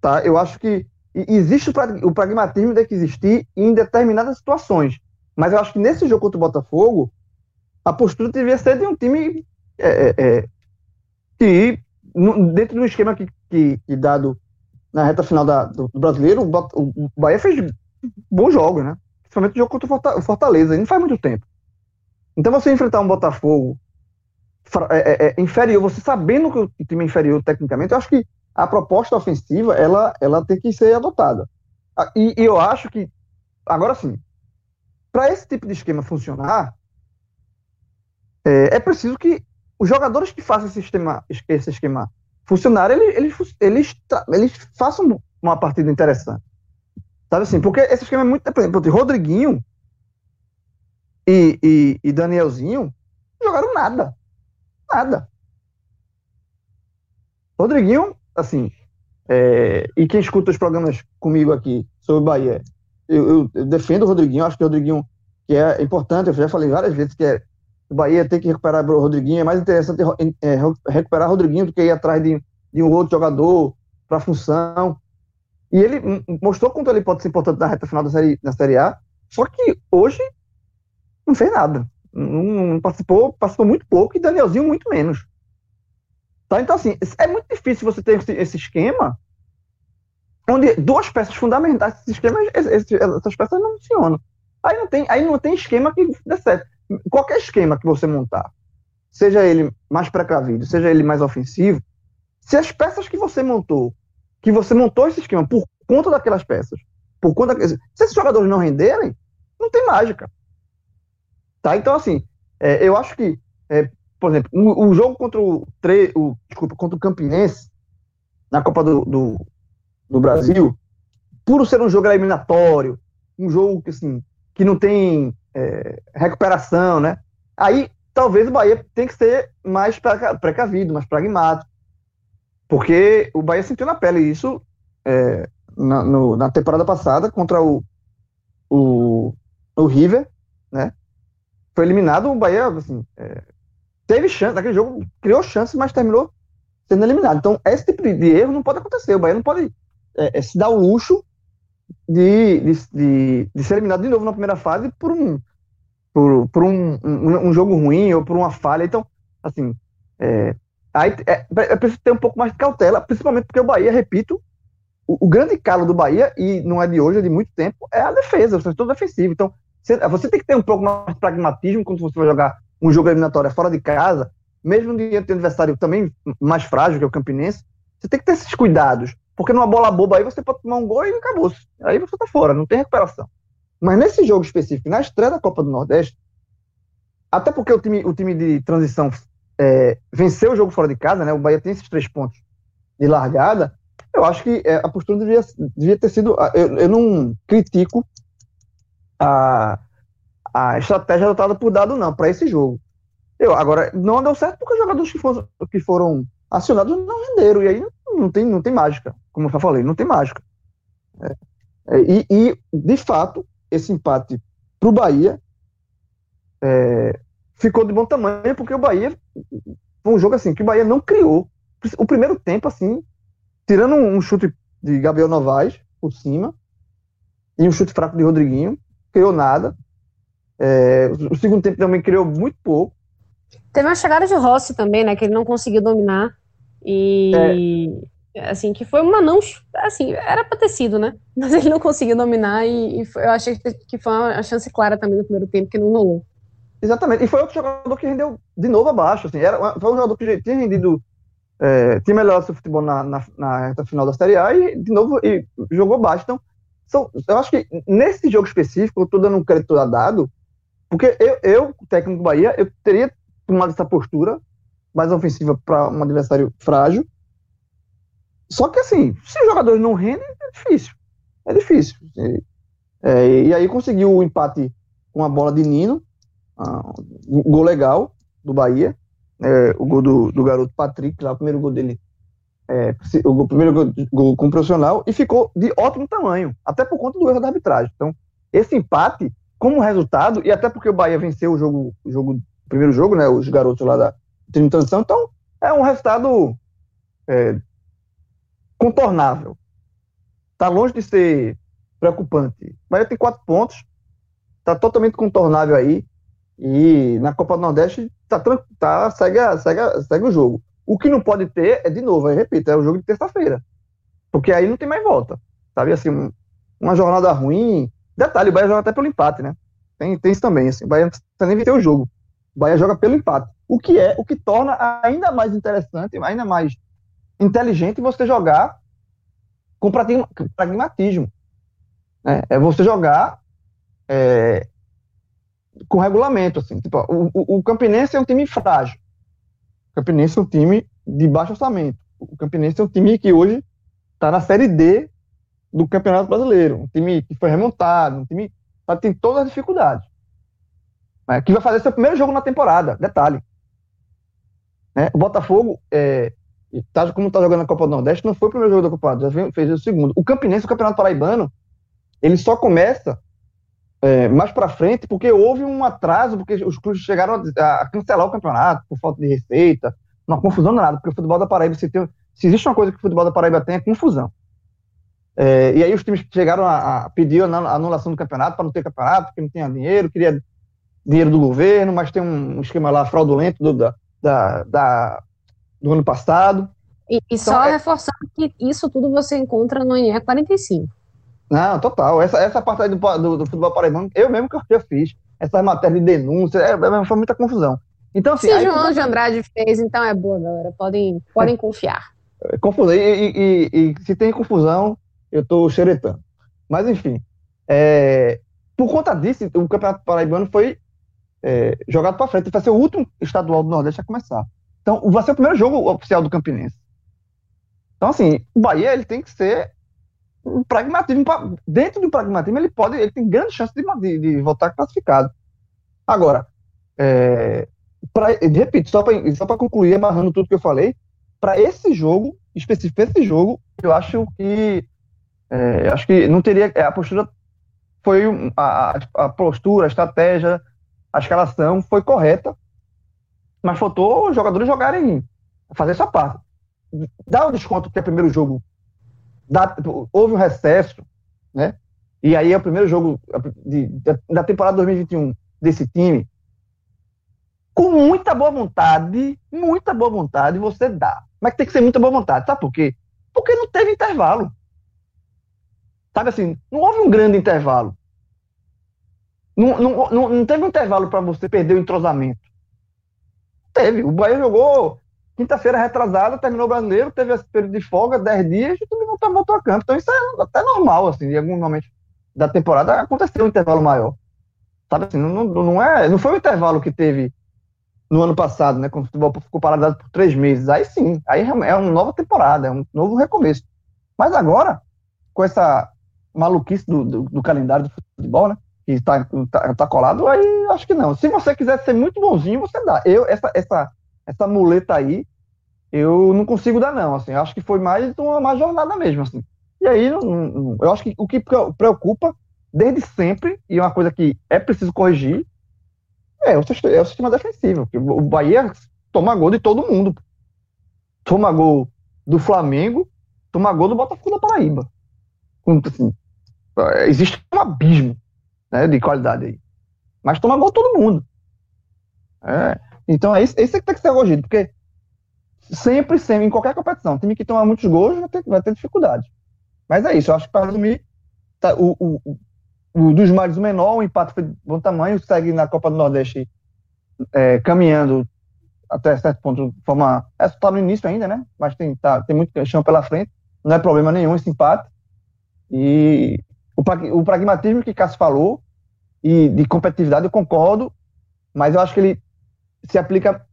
Tá? Eu acho que existe o pragmatismo tem que existir em determinadas situações. Mas eu acho que nesse jogo contra o Botafogo, a postura devia ser de um time é, é, é que, dentro do esquema que, que, que, dado na reta final da, do, do, brasileiro, o, o Bahia fez bons jogos, né? Principalmente o jogo contra o Fortaleza, não faz muito tempo. Então você enfrentar um Botafogo é, é, é, inferior, você sabendo que o time é inferior tecnicamente, eu acho que a proposta ofensiva ela, ela tem que ser adotada. Ah, e, e eu acho que, agora sim, para esse tipo de esquema funcionar, é, é, preciso que os jogadores que façam esse esquema, esse esquema funcionar, eles, eles, eles, eles façam uma partida interessante. Sabe assim? Porque esse esquema é muito. Por exemplo, Rodriguinho e, e, e Danielzinho jogaram nada. Nada. Rodriguinho, assim, é, e quem escuta os programas comigo aqui sobre o Bahia, eu, eu, eu, defendo o Rodriguinho, acho que o Rodriguinho que é importante, eu já falei várias vezes que é, o Bahia tem que recuperar o Rodriguinho, é mais interessante é, recuperar o Rodriguinho do que ir atrás de, de um outro jogador para a função. E ele mostrou quanto ele pode ser importante na reta final da série, da série A, só que hoje não fez nada. Não, não participou, participou muito pouco e Danielzinho muito menos. Tá? Então, assim, é muito difícil você ter esse, esse esquema onde duas peças fundamentais desse esquema, esse, essas peças não funcionam. Aí não tem, aí não tem esquema que dê certo. Qualquer esquema que você montar, seja ele mais precavido, seja ele mais ofensivo, se as peças que você montou, que você montou esse esquema por conta daquelas peças, por conta se esses jogadores não renderem, não tem mágica. Tá? Então, assim, é, eu acho que é, por exemplo, o, o jogo contra o, tre, o, desculpa, contra o Campinense, na Copa do, do, do, Brasil, por ser um jogo eliminatório, um jogo que, assim, que não tem é, recuperação, né? Aí talvez o Bahia tenha que ser mais precavido, mais pragmático. Porque o Bahia sentiu na pele isso é, na, no, na, temporada passada contra o, o, o River, né? Foi eliminado, o Bahia, assim, é, teve chance, naquele jogo criou chance, mas terminou sendo eliminado. Então, esse tipo de erro não pode acontecer. O Bahia não pode é, é, se dar o luxo de, de, de, de, ser eliminado de novo na primeira fase por um, por, por um, um, um jogo ruim ou por uma falha. Então, assim, é, aí é, é preciso ter um pouco mais de cautela, principalmente porque o Bahia, repito, o, o, grande calo do Bahia, e não é de hoje, é de muito tempo, é a defesa, o setor defensivo. Então, você, tem que ter um pouco mais de pragmatismo quando você vai jogar um jogo eliminatório fora de casa, mesmo diante de um adversário também mais frágil, que é o Campinense, você tem que ter esses cuidados. Porque numa bola boba aí você pode tomar um gol e acabou. Aí você tá fora, não tem recuperação. Mas nesse jogo específico, na estreia da Copa do Nordeste, até porque o time, o time de transição é, venceu o jogo fora de casa, né? O Bahia tem esses três pontos de largada, eu acho que é, a postura devia, devia ter sido. Eu, eu não critico a, a estratégia adotada por dado, não, para esse jogo. Eu, agora, não deu certo porque os jogadores que foram, que foram acionados não renderam. E aí não tem, não tem mágica, como eu já falei, não tem mágica. É, é, e, e, de fato, esse empate para o Bahia é, ficou de bom tamanho, porque o Bahia foi um jogo assim que o Bahia não criou. O primeiro tempo, assim, tirando um chute de Gabriel Novaes por cima e um chute fraco de Rodriguinho, criou nada. É, o segundo tempo também criou muito pouco. Teve uma chegada de Rossi também, né? Que ele não conseguiu dominar. E é. assim, que foi uma não. Assim, era pra ter sido, né? Mas ele não conseguiu dominar e, e foi, eu achei que foi uma chance clara também no primeiro tempo que não rolou. Exatamente. E foi outro jogador que rendeu de novo abaixo. Assim, era, foi um jogador que tinha rendido. É, tinha melhorado seu futebol na, na, na reta final da Série A e, de novo, e jogou baixo. Então, são, eu acho que nesse jogo específico, eu tô dando um crédito a dado, porque eu, eu técnico do Bahia, eu teria tomado essa postura mais ofensiva para um adversário frágil. Só que assim, se os jogadores não rendem, é difícil. É difícil. E, é, e aí conseguiu o empate com a bola de Nino, uh, um gol legal do Bahia, é, o gol do, do garoto Patrick, lá o primeiro gol dele, é, o primeiro gol, com o profissional, e ficou de ótimo tamanho, até por conta do erro da arbitragem. Então, esse empate, como resultado, e até porque o Bahia venceu o jogo, o jogo primeiro jogo, né, os garotos lá da time transição, então é um resultado é, contornável. Está longe de ser preocupante. Bahia tem quatro pontos, está totalmente contornável aí, e na Copa do Nordeste tá, tá, segue, segue, segue o jogo. O que não pode ter é, de novo, repito, é o jogo de terça-feira. Porque aí não tem mais volta. Sabe assim, uma jornada ruim. Detalhe, o Bahia joga até pelo empate, né? Tem, tem isso também. Assim, o Bahia não precisa nem ter o jogo. O Bahia joga pelo empate. O que é, o que torna ainda mais interessante, ainda mais inteligente você jogar com pragmatismo. Né? É você jogar é, com regulamento. Assim. Tipo, o, o, Campinense é um time frágil. O Campinense é um time de baixo orçamento. O Campinense é um time que hoje está na Série D do Campeonato Brasileiro. Um time que foi remontado, um time que tem todas as dificuldades. Né? Que vai fazer seu primeiro jogo na temporada, detalhe. Né? O Botafogo, é, tá, como está jogando na Copa do Nordeste, não foi o primeiro jogo da Copa, já fez o segundo. O Campinense, o Campeonato Paraibano, ele só começa é, mais para frente porque houve um atraso, porque os clubes chegaram a, a, cancelar o campeonato por falta de receita, uma confusão nada, porque o futebol da Paraíba, se, tem, se existe uma coisa que o futebol da Paraíba tem, é confusão. É, e aí os times chegaram a, a pedir a anulação do campeonato para não ter campeonato, porque não tinha dinheiro, queria dinheiro do governo, mas tem um esquema lá fraudulento do, da, da, da, do ano passado. E, e então, só é... reforçando que isso tudo você encontra no IE 45. Não, total. Essa, essa parte aí do, do, do futebol paraibano, eu mesmo que eu fiz. Essas matérias de denúncia, é, é, foi muita confusão. Então, assim, Se João de Andrade fez, então é boa, galera. Podem, podem confiar. É, confusão. E, e, e, e, se tem confusão, eu tô xeretando. Mas, enfim. É, por conta disso, o Campeonato Paraibano foi é, jogado para frente. Vai ser o último estadual do Nordeste a começar. Então, vai ser o primeiro jogo oficial do Campinense. Então, assim, o Bahia ele tem que ser um pragmatismo. Dentro do pragmatismo, ele pode, ele tem grande chance de, de, de voltar classificado. Agora, é, pra, repito, só para só concluir, amarrando tudo que eu falei, para esse jogo, específico esse jogo, eu acho que é, acho que não teria a postura foi a, a postura, a estratégia a escalação foi correta, mas faltou os jogadores jogarem, fazer essa parte. Dá o desconto que é o primeiro jogo, dá, houve um recesso, né? E aí é o primeiro jogo de, de, da temporada 2021 desse time. Com muita boa vontade, muita boa vontade, você dá. Mas tem que ser muita boa vontade. Sabe por quê? Porque não teve intervalo. Sabe assim, não houve um grande intervalo. Não, não, não, não teve um intervalo para você perder o entrosamento. Teve. O Bahia jogou quinta-feira retrasada, terminou o brasileiro, teve esse período de folga, 10 dias, e tudo voltou, voltou a campo. Então isso é até normal, assim, em algum momento da temporada aconteceu um intervalo maior. Sabe assim, não, não, é, não foi um intervalo que teve no ano passado, né? Quando o futebol ficou parado por três meses. Aí sim, aí é uma nova temporada, é um novo recomeço. Mas agora, com essa maluquice do, do, do calendário do futebol, né? Que está tá, tá, colado, aí acho que não. Se você quiser ser muito bonzinho, você dá. Eu, essa, essa, essa muleta aí, eu não consigo dar, não. Assim, acho que foi mais uma, jornada mesmo. Assim. E aí, não, não, eu acho que o que preocupa desde sempre, e é uma coisa que é preciso corrigir, é o, é o sistema defensivo. O Bahia toma gol de todo mundo. Toma gol do Flamengo, toma gol do Botafogo da Paraíba. Assim, existe um abismo né, de qualidade aí. Mas toma gol todo mundo. É. Então, é isso, esse é que tem que ser corrigido, porque sempre, sempre, em qualquer competição, time que toma muitos gols vai ter, vai ter dificuldade. Mas é isso, eu acho que para resumir, tá, o, o, o, dos males o menor, o empate foi de bom tamanho, segue na Copa do Nordeste é, caminhando até certo ponto de forma. É, está no início ainda, né? Mas tem, tá, tem muito chão pela frente, não é problema nenhum esse empate. E o, o pragmatismo que Cássio falou, e de competitividade, eu concordo, mas eu acho que ele se aplica,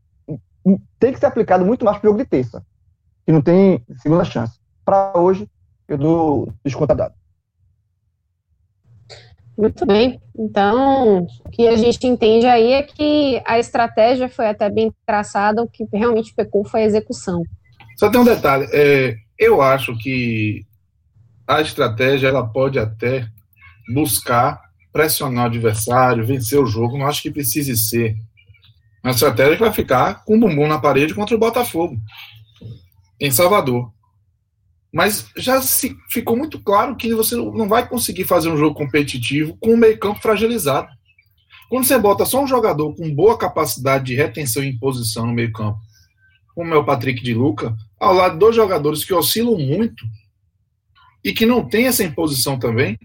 tem que ser aplicado muito mais para o jogo de terça, que não tem segunda chance. Para hoje, eu dou descontadado. Muito bem. Então, o que a gente entende aí é que a estratégia foi até bem traçada, o que realmente pecou foi a execução. Só tem um detalhe. É, eu acho que a estratégia ela pode até buscar pressionar o adversário, vencer o jogo. Não acho que precise ser uma estratégia que vai ficar com o bumbum na parede contra o Botafogo em Salvador. Mas já se, ficou muito claro que você não vai conseguir fazer um jogo competitivo com o meio-campo fragilizado. Quando você bota só um jogador com boa capacidade de retenção e imposição no meio-campo, como é o Patrick de Luca, ao lado de dois jogadores que oscilam muito e que não tem essa imposição também,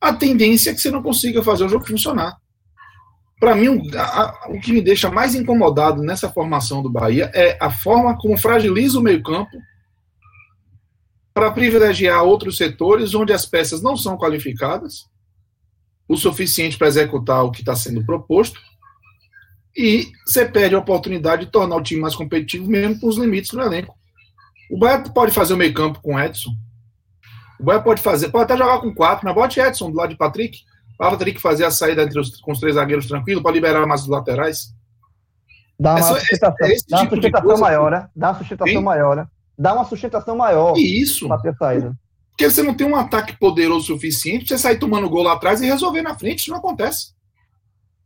a tendência é que você não consiga fazer o jogo funcionar. Para mim, o, a, o que me deixa mais incomodado nessa formação do Bahia é a forma como fragiliza o meio-campo para privilegiar outros setores onde as peças não são qualificadas o suficiente para executar o que está sendo proposto e você perde a oportunidade de tornar o time mais competitivo mesmo com os limites do elenco. O Bahia pode fazer o meio campo com Edson, o Bahia pode fazer, pode até jogar com quatro, mas bote Edson do lado de Patrick. Para Patrick fazer a saída entre os, com os três zagueiros tranquilo, para liberar mais os laterais. Dá uma é sustentação, é, é dá uma tipo sustentação maior, né? Dá uma sustentação maior, né? Dá uma sustentação maior. Isso. Para ter saída. Porque você não tem um ataque poderoso o suficiente para você sair tomando gol lá atrás e resolver na frente. Isso não acontece.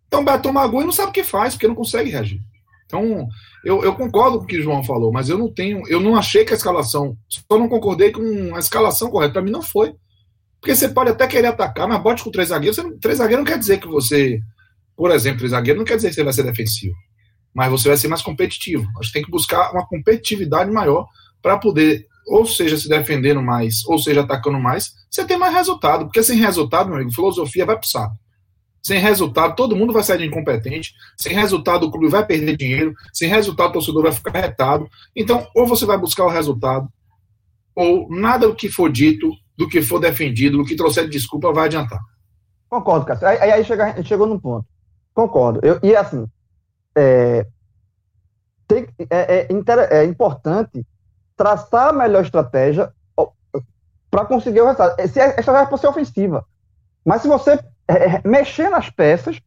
Então vai tomar gol e não sabe o que faz, porque não consegue reagir. Então, eu, eu, concordo com o que o João falou, mas eu não tenho, eu não achei que a escalação, só não concordei com a escalação correta. Para mim não foi. Porque você pode até querer atacar, mas bote com três zagueiros. Você, três zagueiros não quer dizer que você, por exemplo, três zagueiros não quer dizer que você vai ser defensivo. Mas você vai ser mais competitivo. Acho que tem que buscar uma competitividade maior para poder, ou seja, se defendendo mais, ou seja, atacando mais, você tem mais resultado. Porque sem resultado, meu amigo, filosofia vai pro saco. Sem resultado, todo mundo vai sair de incompetente. Sem resultado, o clube vai perder dinheiro. Sem resultado, o torcedor vai ficar retado. Então, ou você vai buscar o resultado, ou nada do que for dito, do que for defendido, do que trouxer de desculpa, vai adiantar. Concordo, Cássio. Aí, aí chega, chegou num ponto. Concordo. Eu, e assim, é, tem, é, é, é importante traçar a melhor estratégia para conseguir o resultado. Se a estratégia pode ser ofensiva. Mas se você é, é, mexer nas peças,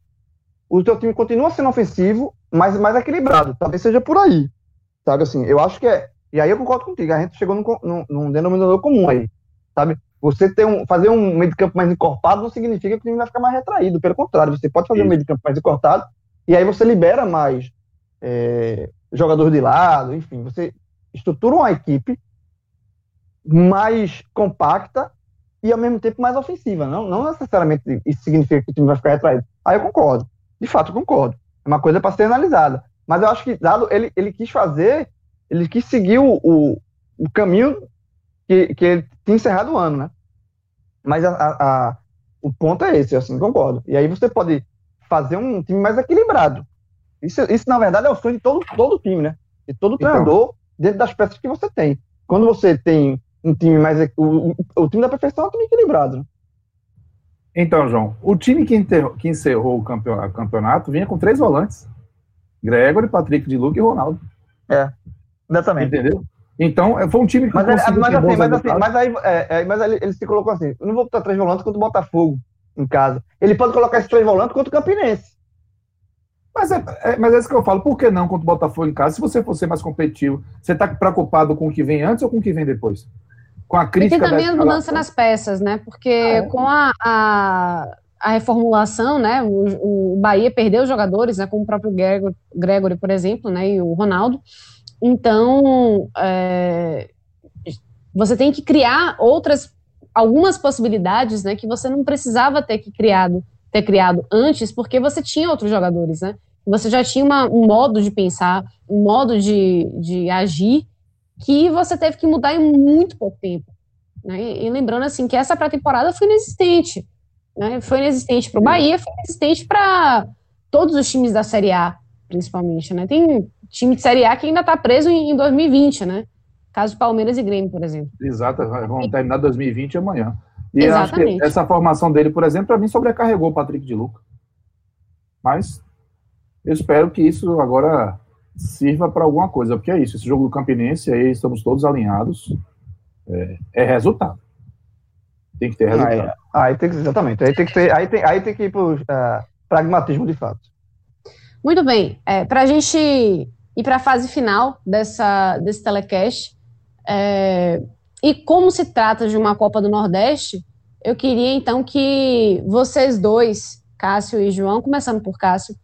o teu time continua sendo ofensivo, mas mais equilibrado. Talvez seja por aí. Sabe assim, eu acho que é. E aí eu concordo contigo, a gente chegou num, num, num denominador comum aí. Sabe? Você ter um, fazer um meio de campo mais encorpado não significa que o time vai ficar mais retraído. Pelo contrário, você pode fazer Sim. um meio de campo mais encorpado e aí você libera mais é, jogadores de lado, enfim, você estrutura uma equipe mais compacta e ao mesmo tempo mais ofensiva. Não, não necessariamente isso significa que o time vai ficar retraído. Aí eu concordo. De fato, eu concordo. É uma coisa para ser analisada. Mas eu acho que Dado, ele, ele quis fazer, ele quis seguir o, o, o caminho que, que ele tinha encerrado o ano, né? Mas a, a, a, o ponto é esse, assim, concordo. E aí você pode fazer um time mais equilibrado. Isso, isso na verdade, é o sonho de todo, todo time, né? De todo então, treinador, dentro das peças que você tem. Quando você tem um time mais. O, o time da perfeição é um time equilibrado. Né? Então, João, o time que, enterrou, que encerrou o campeonato vinha com três volantes. Gregory, Patrick de Luca e Ronaldo. É, exatamente. Entendeu? Então, é, foi um time que mas, é, mas, assim, mas, assim, mas aí, é, é, mas ele, ele se colocou assim: eu não vou botar três volantes contra o Botafogo em casa. Ele pode colocar esses três volantes contra o Campinense. Mas é, é, mas é isso que eu falo. Por que não contra o Botafogo em casa? Se você for ser mais competitivo, você está preocupado com o que vem antes ou com o que vem depois? Com a crítica. E tem também a mudança nas peças, né? Porque ah, é. com a, a, a, reformulação, né? O, o Bahia perdeu jogadores, né? Como o próprio Gregory, Gregory, por exemplo, né? E o Ronaldo. Então, é, você tem que criar outras, algumas possibilidades, né? Que você não precisava ter que criado ter criado antes, porque você tinha outros jogadores, né? Você já tinha uma, um modo de pensar, um modo de, de agir que você teve que mudar em muito pouco tempo. Né? E, e lembrando assim que essa pré-temporada foi inexistente. Né? Foi inexistente para o Bahia, foi inexistente para todos os times da Série A, principalmente. Né? Tem time de Série A que ainda está preso em, em 2020, né? Caso Palmeiras e Grêmio, por exemplo. Exato, vamos terminar 2020 amanhã. E acho que essa formação dele, por exemplo, para mim sobrecarregou o Patrick de Luca. Mas eu espero que isso agora sirva para alguma coisa, porque é isso, esse jogo do Campinense, aí estamos todos alinhados, é, é resultado. Tem que ter resultado. Aí, aí, tem que, exatamente, aí tem que, ter, aí tem, aí tem que ir para o uh, é, pragmatismo de fato. Muito bem, é, para a gente ir para a fase final dessa, desse telecast, é, e como se trata de uma Copa do Nordeste, eu queria então que vocês dois, Cássio e João, começando por Cássio,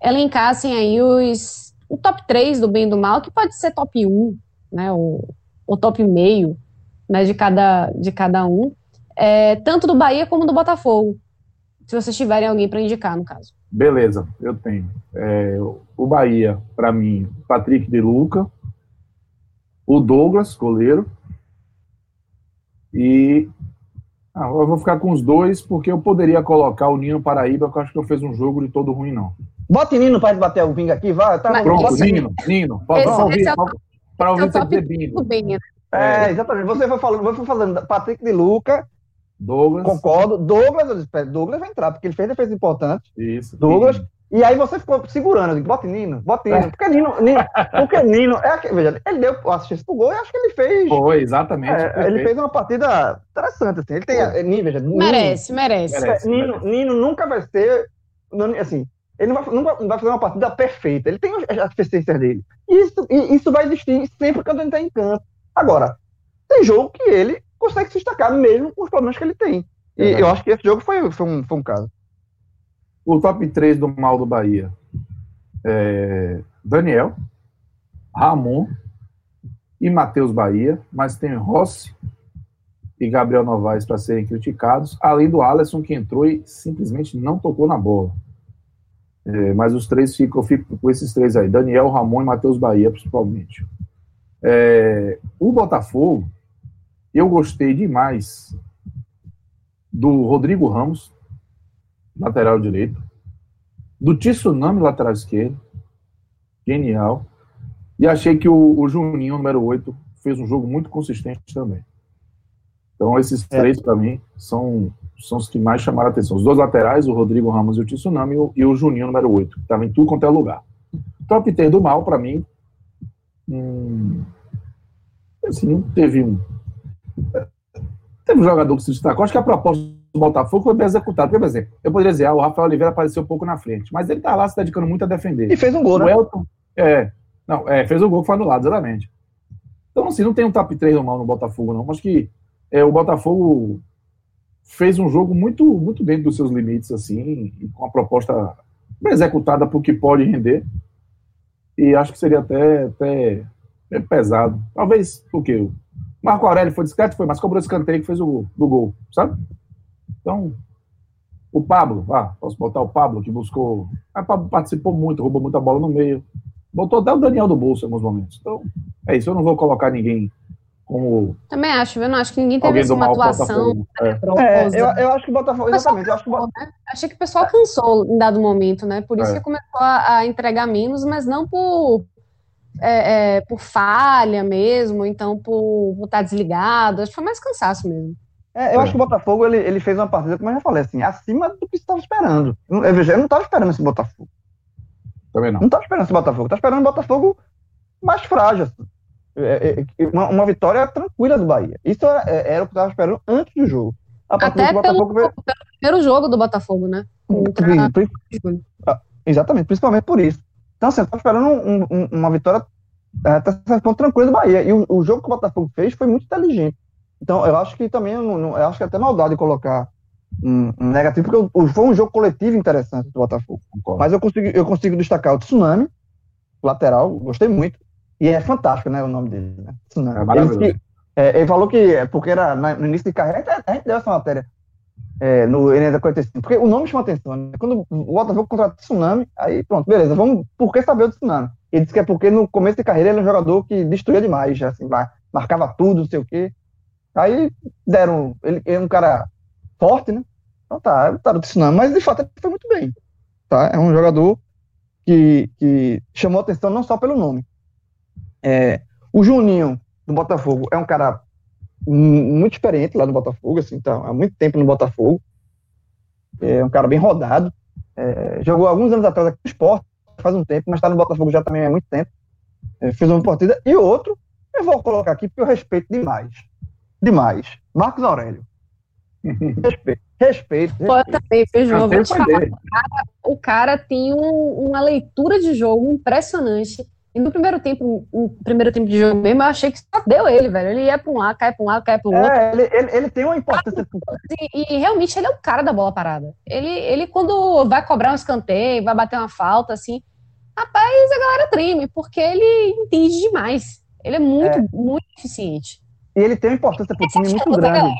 elencassem aí os, o top 3 do bem e do mal, que pode ser top 1, né, o, o top meio né, de, cada, de cada um, é, tanto do Bahia como do Botafogo, se vocês tiverem alguém para indicar, no caso. Beleza, eu tenho. É, o Bahia, para mim, Patrick de Luca, o Douglas, goleiro, e ah, eu vou ficar com os dois, porque eu poderia colocar o Nino Paraíba, que eu acho que eu fez um jogo de todo ruim, não. Bota Nino para bater o pinga aqui, vai. Tá, Pronto, Nino, Nino. Para ouvir, é para ouvir você dizer bingo. É, exatamente. Você foi falando, você foi fazendo Patrick de Luca, Douglas. Concordo. Douglas, Douglas vai entrar, porque ele fez defesa importante. Isso. Douglas. Sim. E aí você ficou segurando, bota Nino, bota Nino. Porque Nino, Nino, porque Nino é aquele, veja, ele deu assistência pro gol e acho que ele fez. Foi, exatamente. É, ele fez uma partida interessante, assim. Ele tem. É, veja, Nino, merece, merece. merece Nino, merece. Nino nunca vai ser. Assim, ele não vai, não vai fazer uma partida perfeita. Ele tem as assistências dele. Isso, isso vai existir sempre quando ele está em campo. Agora, tem jogo que ele consegue se destacar mesmo com os problemas que ele tem. E é eu acho que esse jogo foi, foi, um, foi um caso. O top 3 do mal do Bahia. É Daniel, Ramon e Matheus Bahia, mas tem Rossi e Gabriel Novaes para serem criticados, além do Alisson que entrou e simplesmente não tocou na bola. É, mas os três ficam, eu fico com esses três aí, Daniel, Ramon e Matheus Bahia, principalmente. É, o Botafogo, eu gostei demais do Rodrigo Ramos, lateral direito. Do Tsunami, lateral esquerdo. Genial. E achei que o, o Juninho, número 8, fez um jogo muito consistente também. Então, esses é. três, para mim, são, são os que mais chamaram a atenção. Os dois laterais, o Rodrigo Ramos e o Tsunami, e o, e o Juninho, número 8, que estava em tudo quanto é lugar. Top 3 do mal, para mim, hum, assim, teve um. Teve um jogador que se destacou. Acho que a proposta do Botafogo foi bem executado. Por exemplo, eu poderia dizer, ah, o Rafael Oliveira apareceu um pouco na frente, mas ele tá lá se dedicando muito a defender. E fez um gol, o né? Elton, é, não, é, fez o um gol que foi anulado, exatamente. Então, assim, não tem um top 3 normal no Botafogo, não. Acho que é, o Botafogo fez um jogo muito, muito dentro dos seus limites, assim, com a proposta bem executada o que pode render. E acho que seria até, até pesado. Talvez, porque o Marco Aurélio foi discreto, foi, mas cobrou esse canteio que fez o do gol, sabe? Então, o Pablo, ah, posso botar o Pablo que buscou. Ah, Pablo participou muito, roubou muita bola no meio. Botou até o Daniel do bolso em alguns momentos. Então, é isso. Eu não vou colocar ninguém como. Também acho, eu não acho que ninguém teve assim, uma atuação. É. é, eu, eu acho que o Botafogo. Exatamente. Eu acho que o Botafogo, né? Achei que o pessoal cansou em dado momento, né? Por isso é. que começou a, a, entregar menos, mas não por. É, é, por falha mesmo, então por, por estar desligado. Acho que foi mais cansaço mesmo. É, eu é. acho que o Botafogo ele, ele fez uma partida, como eu já falei, assim, acima do que estava esperando. Eu, eu, não estava esperando esse Botafogo. Também não. Não tá esperando esse Botafogo, tá esperando o Botafogo mais frágil. Assim. É, é, uma, uma, vitória tranquila do Bahia. Isso era, era o que eu estava esperando antes do jogo. Até pelo, Botafogo... pelo, primeiro jogo do Botafogo, né? Contra... Ah, exatamente, principalmente por isso. Então, assim, eu estava esperando um, um, uma vitória até certo ponto tranquila do Bahia. E o, o, jogo que o Botafogo fez foi muito inteligente. Então, eu acho que também, eu, não, eu acho que é até maldade de colocar um, um negativo, porque o, foi um jogo coletivo interessante do Botafogo. Concordo. Mas eu consigo, eu consigo destacar o Tsunami, lateral, gostei muito. E é fantástico, né, o nome dele, né? Tsunami. É maravilhoso. Ele, é, ele falou que, é porque era no início de carreira, a gente deu essa matéria é, no Enem 45, porque o nome chama atenção, né? Quando o Botafogo contrata Tsunami, aí pronto, beleza, vamos, por que saber o Tsunami? Ele disse que é porque no começo de carreira ele é um jogador que destruía demais, já, assim, marcava tudo, não sei o quê. Aí deram, ele é um cara forte, né? Então tá, tá do Tsunami, mas de fato ele foi muito bem, tá? É um jogador que, que chamou atenção não só pelo nome. É, o Juninho do Botafogo é um cara muito experiente lá no Botafogo, assim, tá há muito tempo no Botafogo. É um cara bem rodado. É, jogou alguns anos atrás aqui no esporte, faz um tempo, mas está no Botafogo já também há muito tempo. É, fez uma partida. E outro, eu vou colocar aqui porque eu respeito demais. Demais. Marcos Aurélio. respeito. Respeito. Pô, também, Feijão, vou te falar. O cara, o cara tem um, uma leitura de jogo impressionante. E no primeiro tempo, no primeiro tempo de jogo mesmo, eu achei que só deu ele, velho. Ele ia para um lado, cai para um lado, cai o outro. É, ele, ele, ele, tem uma importância. E, e, realmente ele é o cara da bola parada. Ele, ele, quando vai cobrar um escanteio, vai bater uma falta, assim, rapaz, a galera treme, porque ele entende demais. Ele é muito, é. muito eficiente. E ele tem uma importância para o time muito grande.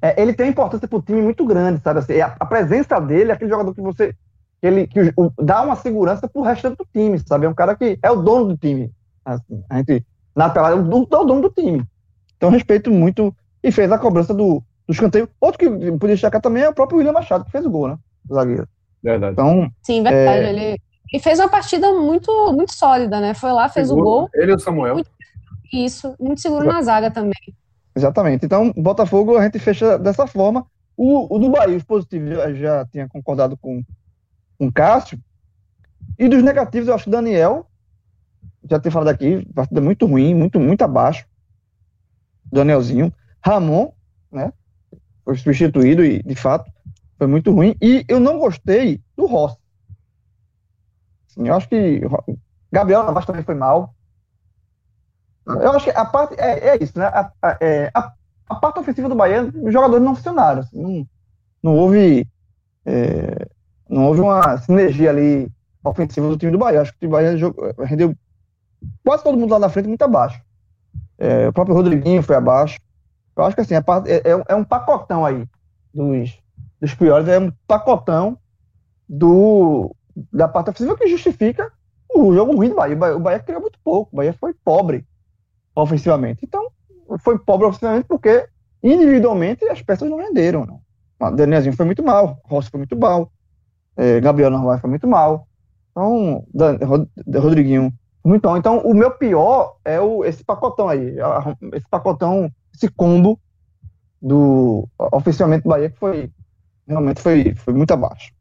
É, ele tem uma importância para o time muito grande, sabe? Assim, a, a presença dele é aquele jogador que você que ele que o, dá uma segurança pro resto do time, sabe? É um cara que é o dono do time. Assim, a gente, na pelada, é o, é o dono do time. Então, respeito muito. E fez a cobrança do, do escanteio. Outro que podia destacar também é o próprio William Machado, que fez o gol, né? O zagueiro. Verdade. Então, Sim, verdade. É... Ele, ele fez uma partida muito, muito sólida, né? Foi lá, fez seguro. o gol. Ele e o Samuel. Muito, isso, muito seguro na zaga também. Exatamente. Então, Botafogo a gente fecha dessa forma. O, o do Bahia, os positivos, já, já tinha concordado com com Cássio. E dos negativos, eu acho que Daniel, já tem falado aqui, partida muito ruim, muito, muito abaixo. Danielzinho. Ramon, né? Foi substituído e, de fato, foi muito ruim. E eu não gostei do Rossi. Assim, eu acho que Gabriel Navas também foi mal. Eu acho que a parte é, é isso, né? A, a, é, a, a, parte ofensiva do Bahia, os jogadores não funcionaram. Assim, não, não houve é, não houve uma sinergia ali ofensiva do time do Bahia. Acho que o time do Bahia jogou, rendeu quase todo mundo lá na frente muito abaixo. É, o próprio Rodriguinho foi abaixo. Eu acho que assim, é, é, é um pacotão aí dos, dos piores, é um pacotão do, da parte ofensiva que justifica o jogo ruim do Bahia. O Bahia, criou muito pouco, o Bahia foi pobre ofensivamente. Então, foi pobre ofensivamente porque individualmente as peças não renderam. Né? O Danielzinho foi muito mal, Rossi foi muito mal, é, Gabriel Narvaez foi muito mal. Então, Dan, Rodriguinho muito mal. Então, o meu pior é o, esse pacotão aí. Esse pacotão, esse combo do oficialmente do Bahia que foi realmente foi, foi muito abaixo.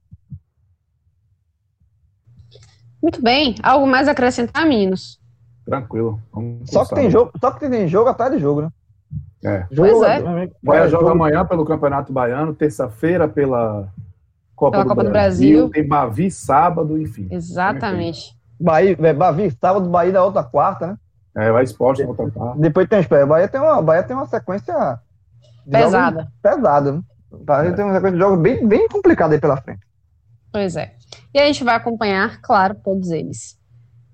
Muito bem. Algo mais a acrescentar, meninos? Tranquilo. só que tem jogo, só que tem jogo atrás de jogo, né? É. Jogo, pois é. Bahia joga amanhã pelo Campeonato Baiano, terça-feira pela Copa, Pela do, Copa Brasil, do Brasil. Tem Bavi sábado, enfim. Exatamente. Bahia, é, Bavi sábado, Bahia da outra quarta, né? É, vai esporte na outra quarta. Depois tem o Bahia tem uma, Bahia tem uma sequência pesada. Pesada, né? Bahia é. tem uma sequência de jogos bem, bem complicada aí pela frente. Pois é. E a gente vai acompanhar, claro, todos eles.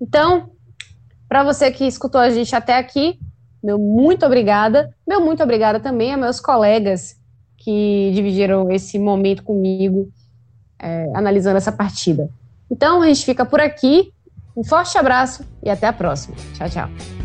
Então, para você que escutou a gente até aqui, meu muito obrigada. Meu muito obrigada também a meus colegas que dividiram esse momento comigo é, analisando essa partida. Então, a gente fica por aqui. Um forte abraço e até a próxima. Tchau, tchau.